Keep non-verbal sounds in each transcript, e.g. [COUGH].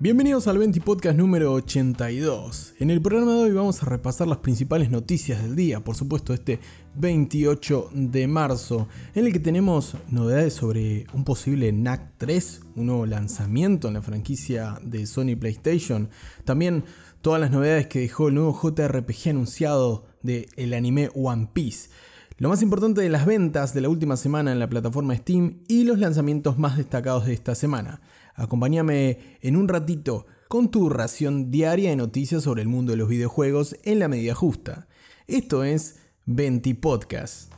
Bienvenidos al 20 Podcast número 82. En el programa de hoy vamos a repasar las principales noticias del día, por supuesto este 28 de marzo, en el que tenemos novedades sobre un posible NAC 3, un nuevo lanzamiento en la franquicia de Sony PlayStation, también todas las novedades que dejó el nuevo JRPG anunciado del el anime One Piece. Lo más importante de las ventas de la última semana en la plataforma Steam y los lanzamientos más destacados de esta semana. Acompáñame en un ratito con tu ración diaria de noticias sobre el mundo de los videojuegos en la medida justa. Esto es 20 Podcast.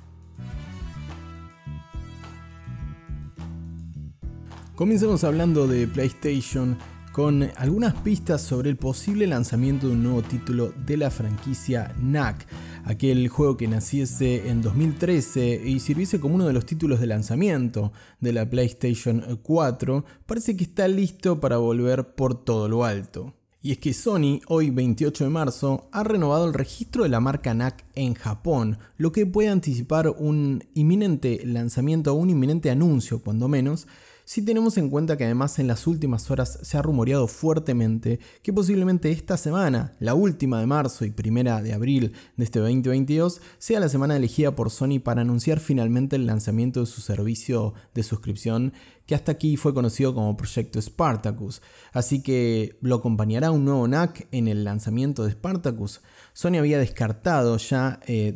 Comencemos hablando de PlayStation con algunas pistas sobre el posible lanzamiento de un nuevo título de la franquicia NAC aquel juego que naciese en 2013 y sirviese como uno de los títulos de lanzamiento de la PlayStation 4, parece que está listo para volver por todo lo alto. Y es que Sony, hoy 28 de marzo, ha renovado el registro de la marca NAC en Japón, lo que puede anticipar un inminente lanzamiento o un inminente anuncio, cuando menos, si tenemos en cuenta que además en las últimas horas se ha rumoreado fuertemente que posiblemente esta semana, la última de marzo y primera de abril de este 2022, sea la semana elegida por Sony para anunciar finalmente el lanzamiento de su servicio de suscripción que hasta aquí fue conocido como Proyecto Spartacus. Así que lo acompañará un nuevo NAC en el lanzamiento de Spartacus. Sony había descartado ya eh,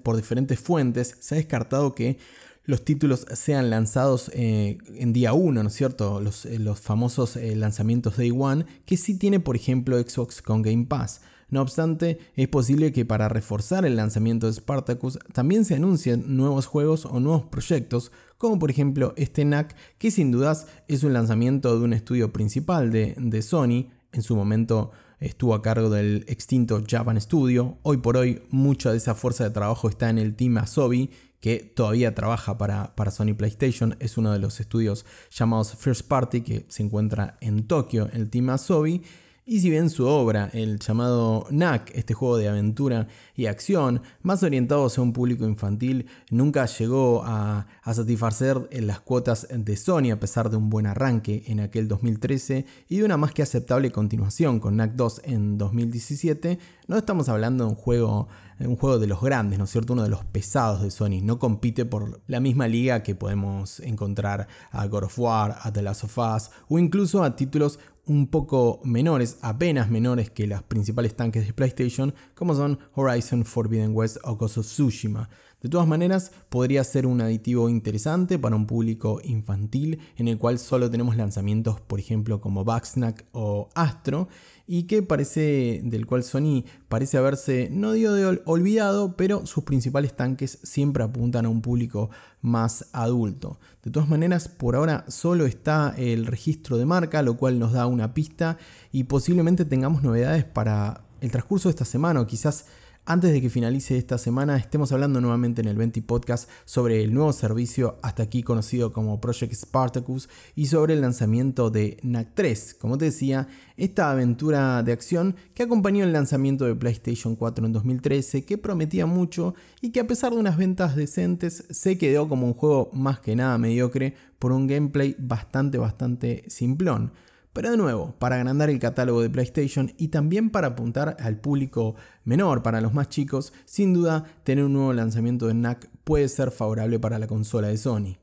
por diferentes fuentes, se ha descartado que los títulos sean lanzados eh, en día 1, ¿no es cierto? Los, eh, famosos eh, lanzamientos Day One, que sí tiene, por ejemplo, Xbox con Game Pass. No obstante, es posible que para reforzar el lanzamiento de Spartacus también se anuncien nuevos juegos o nuevos proyectos, como por ejemplo este NAC, que sin dudas es un lanzamiento de un estudio principal de, de Sony, en su momento estuvo a cargo del extinto Japan Studio. Hoy por hoy mucha de esa fuerza de trabajo está en el team Asobi, que todavía trabaja para, para, Sony PlayStation, es uno de los estudios llamados First Party que se encuentra en Tokio, el team Asobi, y si bien su obra, el llamado NAC, este juego de aventura y acción, más orientado hacia un público infantil, nunca llegó a, satisfacer las cuotas de Sony a pesar de un buen arranque en aquel 2013 y de una más que aceptable continuación con NAC 2 en 2017, no estamos hablando de un juego, un juego de los grandes, ¿no es cierto? Uno de los pesados de Sony. No compite por la misma liga que podemos encontrar a God of War, a The Last of Us o incluso a títulos un poco menores, apenas menores que las principales tanques de PlayStation, como son Horizon Forbidden West o Ghost of Tsushima. De todas maneras, podría ser un aditivo interesante para un público infantil en el cual solo tenemos lanzamientos, por ejemplo, como Bugsnack o Astro, y que parece, del cual Sony parece haberse, no dio de olvidado, pero sus principales tanques siempre apuntan a un público más adulto. De todas maneras, por ahora solo está el registro de marca, lo cual nos da una pista y posiblemente tengamos novedades para el transcurso de esta semana o quizás antes de que finalice esta semana, estemos hablando nuevamente en el 20 Podcast sobre el nuevo servicio hasta aquí conocido como Project Spartacus y sobre el lanzamiento de NAC 3. Como te decía, esta aventura de acción que acompañó el lanzamiento de PlayStation 4 en 2013, que prometía mucho y que a pesar de unas ventas decentes se quedó como un juego más que nada mediocre por un gameplay bastante bastante simplón. Pero de nuevo, para agrandar el catálogo de PlayStation y también para apuntar al público menor, para los más chicos, sin duda tener un nuevo lanzamiento de NAC puede ser favorable para la consola de Sony.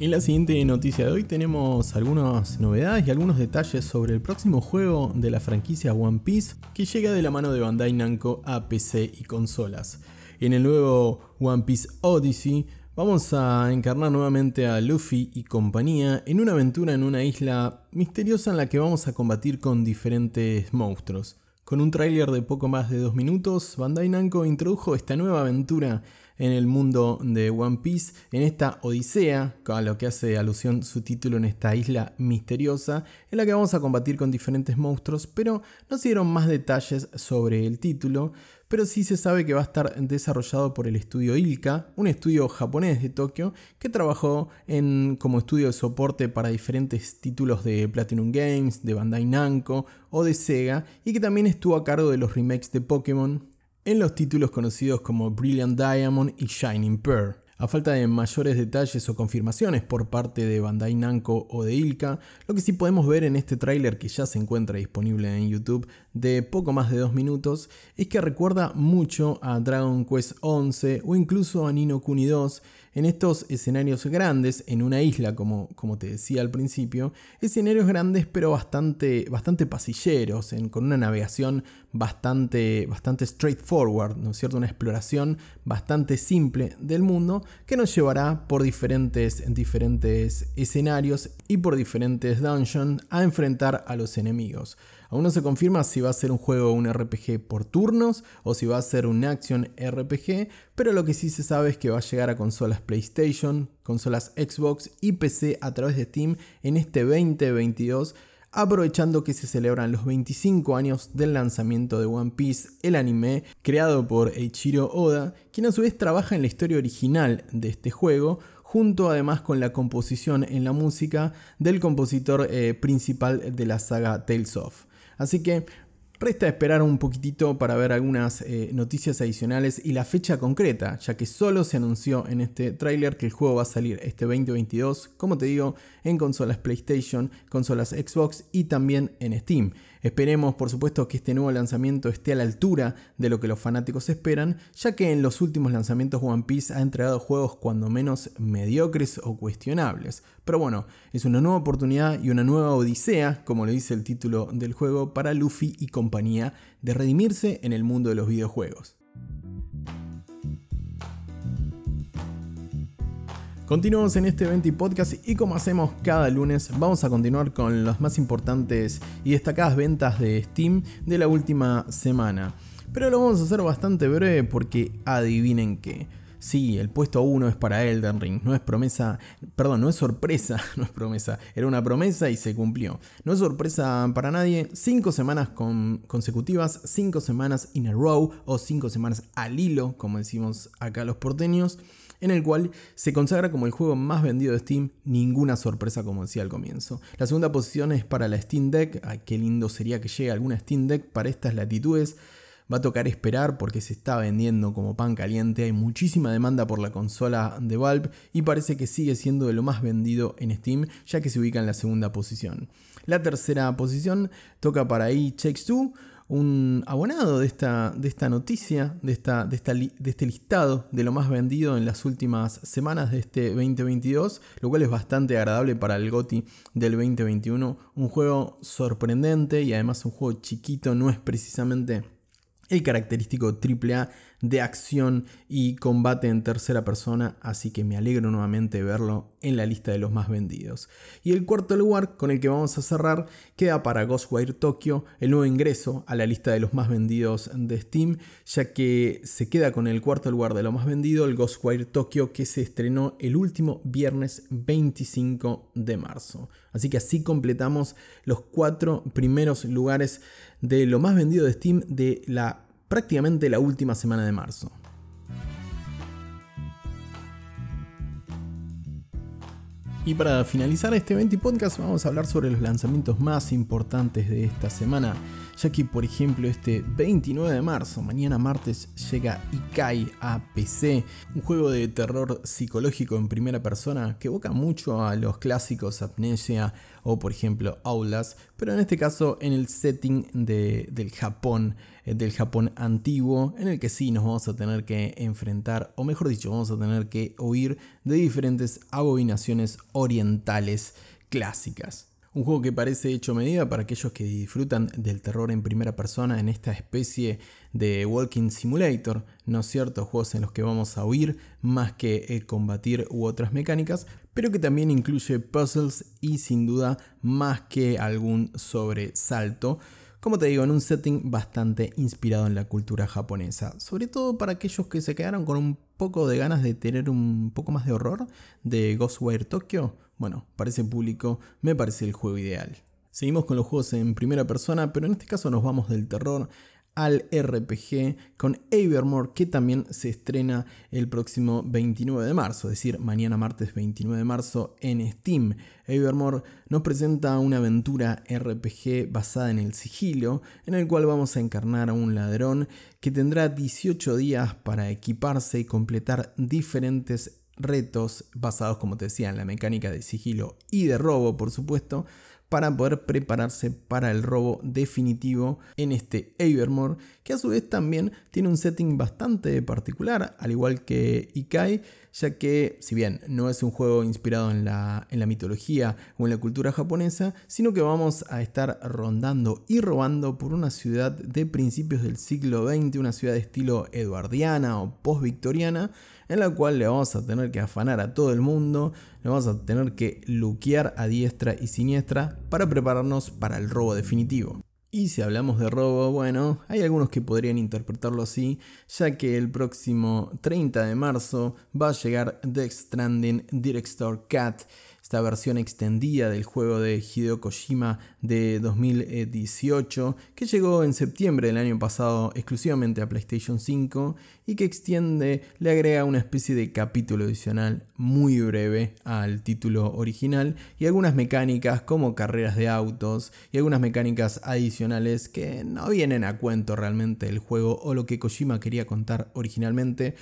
En la siguiente noticia de hoy tenemos algunas novedades y algunos detalles sobre el próximo juego de la franquicia One Piece que llega de la mano de Bandai Namco a PC y consolas. En el nuevo One Piece Odyssey Vamos a encarnar nuevamente a Luffy y compañía en una aventura en una isla misteriosa en la que vamos a combatir con diferentes monstruos. Con un tráiler de poco más de dos minutos, Bandai Namco introdujo esta nueva aventura en el mundo de One Piece, en esta odisea, a lo que hace alusión su título en esta isla misteriosa, en la que vamos a combatir con diferentes monstruos, pero no se dieron más detalles sobre el título, pero sí se sabe que va a estar desarrollado por el estudio Ilka, un estudio japonés de Tokio que trabajó como estudio de soporte para diferentes títulos de Platinum Games, de Bandai Namco o de Sega y que también estuvo a cargo de los remakes de Pokémon en los títulos conocidos como Brilliant Diamond y Shining Pearl. A falta de mayores detalles o confirmaciones por parte de Bandai Namco o de Ilka, lo que sí podemos ver en este tráiler que ya se encuentra disponible en YouTube de poco más de dos minutos es que recuerda mucho a Dragon Quest 11 o incluso a Nino Kuni 2 en estos escenarios grandes, en una isla, como, como te decía al principio, escenarios grandes pero bastante, bastante pasilleros, con una navegación bastante, bastante straightforward, ¿no es cierto? Una exploración bastante simple del mundo que nos llevará por diferentes, diferentes escenarios y por diferentes dungeons a enfrentar a los enemigos. Aún no se confirma si va a ser un juego un RPG por turnos o si va a ser un action RPG, pero lo que sí se sabe es que va a llegar a consolas PlayStation, consolas Xbox y PC a través de Steam en este 2022 aprovechando que se celebran los 25 años del lanzamiento de One Piece, el anime creado por Eiichiro Oda, quien a su vez trabaja en la historia original de este juego, junto además con la composición en la música del compositor eh, principal de la saga Tales of. Así que Resta esperar un poquitito para ver algunas eh, noticias adicionales y la fecha concreta, ya que solo se anunció en este tráiler que el juego va a salir este 2022, como te digo, en consolas PlayStation, consolas Xbox y también en Steam. Esperemos, por supuesto, que este nuevo lanzamiento esté a la altura de lo que los fanáticos esperan, ya que en los últimos lanzamientos One Piece ha entregado juegos cuando menos mediocres o cuestionables. Pero bueno, es una nueva oportunidad y una nueva odisea, como lo dice el título del juego, para Luffy y compañía de redimirse en el mundo de los videojuegos. Continuamos en este 20 podcast y como hacemos cada lunes, vamos a continuar con las más importantes y destacadas ventas de Steam de la última semana. Pero lo vamos a hacer bastante breve porque adivinen qué. Sí, el puesto 1 es para Elden Ring, no es promesa, perdón, no es sorpresa, [LAUGHS] no es promesa, era una promesa y se cumplió. No es sorpresa para nadie, 5 semanas consecutivas, 5 semanas in a row o 5 semanas al hilo, como decimos acá los porteños en el cual se consagra como el juego más vendido de Steam, ninguna sorpresa como decía al comienzo. La segunda posición es para la Steam Deck, qué lindo sería que llegue alguna Steam Deck para estas latitudes. Va a tocar esperar porque se está vendiendo como pan caliente, hay muchísima demanda por la consola de Valve y parece que sigue siendo de lo más vendido en Steam, ya que se ubica en la segunda posición. La tercera posición toca para E Checks 2 un abonado de esta, de esta noticia, de, esta, de, este listado de lo más vendido en las últimas semanas de este 2022, lo cual es bastante agradable para el GOTI del 2021. Un juego sorprendente y además un juego chiquito, no es precisamente el característico AAA de acción y combate en tercera persona, así que me alegro nuevamente de verlo en la lista de los más vendidos. Y el cuarto lugar con el que vamos a cerrar queda para Ghostwire Tokyo, el nuevo ingreso a la lista de los más vendidos de Steam, ya que se queda con el cuarto lugar de lo más vendido, el Ghostwire Tokyo, que se estrenó el último viernes 25 de marzo. Así que así completamos los cuatro primeros lugares de lo más vendido de Steam de la prácticamente la última semana de marzo. Y para finalizar este 20 podcast vamos a hablar sobre los lanzamientos más importantes de esta semana, ya que por ejemplo este 29 de marzo, mañana martes, llega Ikai a PC, un juego de terror psicológico en primera persona que evoca mucho a los clásicos Amnesia o por ejemplo Aulas, pero en este caso en el setting del Japón eh, del Japón antiguo, en el que sí nos vamos a tener que enfrentar, o mejor dicho, vamos a tener que oír de diferentes abominaciones orientales clásicas. Un juego que parece hecho medida para aquellos que disfrutan del terror en primera persona en esta especie de Walking Simulator, ¿no es cierto? Juegos en los que vamos a huir más que eh, combatir u otras mecánicas, pero que también incluye puzzles y sin duda más que algún sobresalto como te digo, en un setting bastante inspirado en la cultura japonesa. Sobre todo para aquellos que se quedaron con un poco de ganas de tener un poco más de horror de Ghostwire Tokyo. Bueno, para ese público me parece el juego ideal. Seguimos con los juegos en primera persona, pero en este caso nos vamos del terror al RPG con Evermore que también se estrena el próximo 29 de marzo, es decir, mañana martes 29 de marzo en Steam. Evermore nos presenta una aventura RPG basada en el sigilo, en el cual vamos a encarnar a un ladrón que tendrá 18 días para equiparse y completar diferentes retos basados, como te decía, en la mecánica de sigilo y de robo, por supuesto, para poder prepararse para el robo definitivo en este Avermore, que a su vez también tiene un setting bastante particular, al igual que Ikai, ya que si bien no es un juego inspirado en la, en la mitología o en la cultura japonesa, sino que vamos a estar rondando y robando por una ciudad de principios del siglo XX, una ciudad de estilo eduardiana o post-victoriana, en la cual le vamos a tener que afanar a todo el mundo, le vamos a tener que luquear a diestra y siniestra para prepararnos para el robo definitivo. Y si hablamos de robo, bueno, hay algunos que podrían interpretarlo así, ya que el próximo 30 de marzo va a llegar Death Stranding Director Cat, esta versión extendida del juego de Hideo Kojima de 2018, que llegó en septiembre del año pasado exclusivamente a PlayStation 5 y que extiende, le agrega una especie de capítulo adicional muy breve al título original y algunas mecánicas como carreras de autos y algunas mecánicas adicionales que no vienen a cuento realmente el juego o lo que Kojima quería contar originalmente,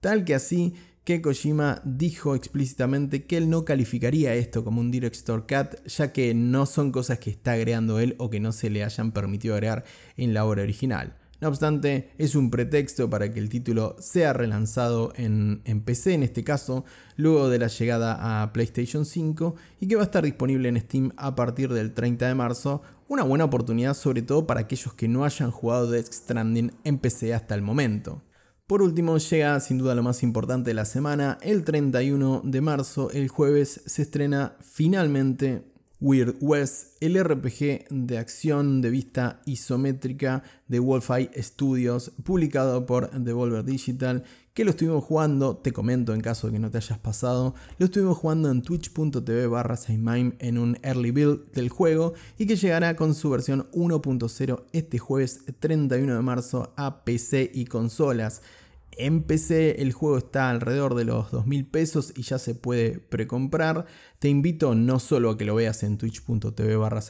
tal que así que Kojima dijo explícitamente que él no calificaría esto como un Director Cut, ya que no son cosas que está agregando él o que no se le hayan permitido agregar en la obra original. No obstante, es un pretexto para que el título sea relanzado en, en, PC, en este caso, luego de la llegada a PlayStation 5 y que va a estar disponible en Steam a partir del 30 de marzo. Una buena oportunidad sobre todo para aquellos que no hayan jugado Death Stranding en PC hasta el momento. Por último, llega sin duda lo más importante de la semana, el 31 de marzo, el jueves, se estrena finalmente Weird West, el RPG de acción de vista isométrica de Wolfeye Studios, publicado por Devolver Digital, que lo estuvimos jugando, te comento en caso de que no te hayas pasado, lo estuvimos jugando en twitch.tv barra en un early build del juego y que llegará con su versión 1.0 este jueves 31 de marzo a PC y consolas. En el juego está alrededor de los 2.000 pesos y ya se puede precomprar. Te invito no solo a que lo veas en twitch.tv barra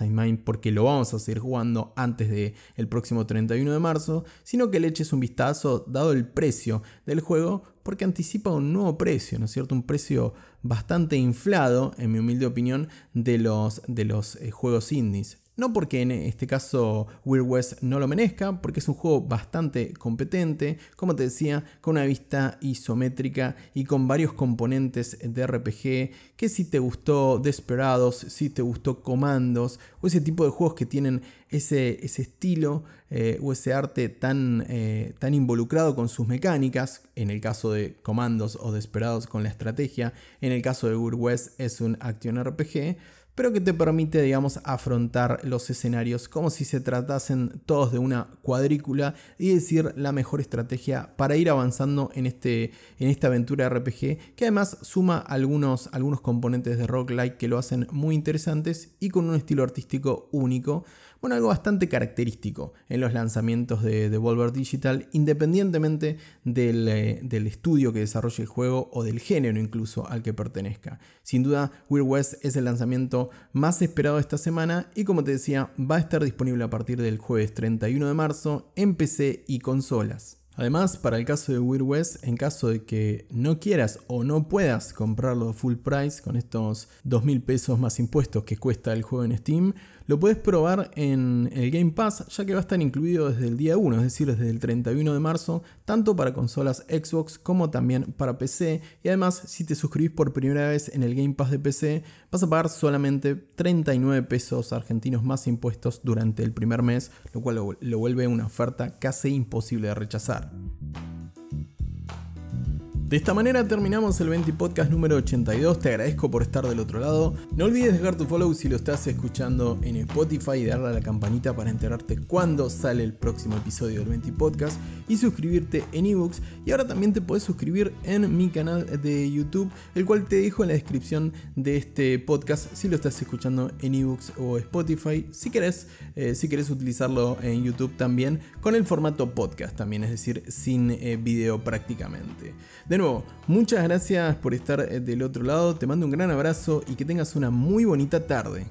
porque lo vamos a seguir jugando antes del el próximo 31 de marzo, sino que le eches un vistazo dado el precio del juego porque anticipa un nuevo precio, ¿no es cierto? Un precio bastante inflado, en mi humilde opinión, de los, de los eh, juegos indies. No porque en este caso Weird West no lo merezca, porque es un juego bastante competente, como te decía, con una vista isométrica y con varios componentes de RPG, que si te gustó Desperados, si te gustó Comandos, o ese tipo de juegos que tienen ese, ese estilo eh, o ese arte tan, eh, tan involucrado con sus mecánicas, en el caso de Comandos o Desperados con la estrategia, en el caso de Weird West es un action RPG, pero que te permite, digamos, afrontar los escenarios como si se tratasen todos de una cuadrícula y decir la mejor estrategia para ir avanzando en, este, en esta aventura RPG, que además suma algunos, algunos componentes de roguelike que lo hacen muy interesantes y con un estilo artístico único bueno, algo bastante característico en los lanzamientos de Devolver Digital, independientemente eh, del, estudio que desarrolle el juego o del género incluso al que pertenezca. Sin duda, Weird West es el lanzamiento más esperado esta semana y como te decía, va a estar disponible a partir del jueves 31 de marzo en PC y consolas. Además, para el caso de Weird West, en caso de que no quieras o no puedas comprarlo full price con estos 2.000 pesos más impuestos que cuesta el juego en Steam, lo puedes probar en el Game Pass ya que va a estar incluido desde el día 1, es decir, desde el 31 de marzo, tanto para consolas Xbox como también para PC. Y además, si te suscribís por primera vez en el Game Pass de PC, vas a pagar solamente 39 pesos argentinos más impuestos durante el primer mes, lo cual lo, vuelve una oferta casi imposible de rechazar. De esta manera terminamos el 20 podcast número 82. Te agradezco por estar del otro lado. No olvides dejar tu follow si lo estás escuchando en Spotify y darle a la campanita para enterarte cuando sale el próximo episodio del 20 podcast y suscribirte en ebooks. Y ahora también te puedes suscribir en mi canal de YouTube, el cual te dejo en la descripción de este podcast si lo estás escuchando en ebooks o Spotify. Si querés, eh, si querés utilizarlo en YouTube también con el formato podcast también, es decir, sin eh, video prácticamente. Nuevo, muchas gracias por estar eh, del otro lado, te mando un gran abrazo y que tengas una muy bonita tarde.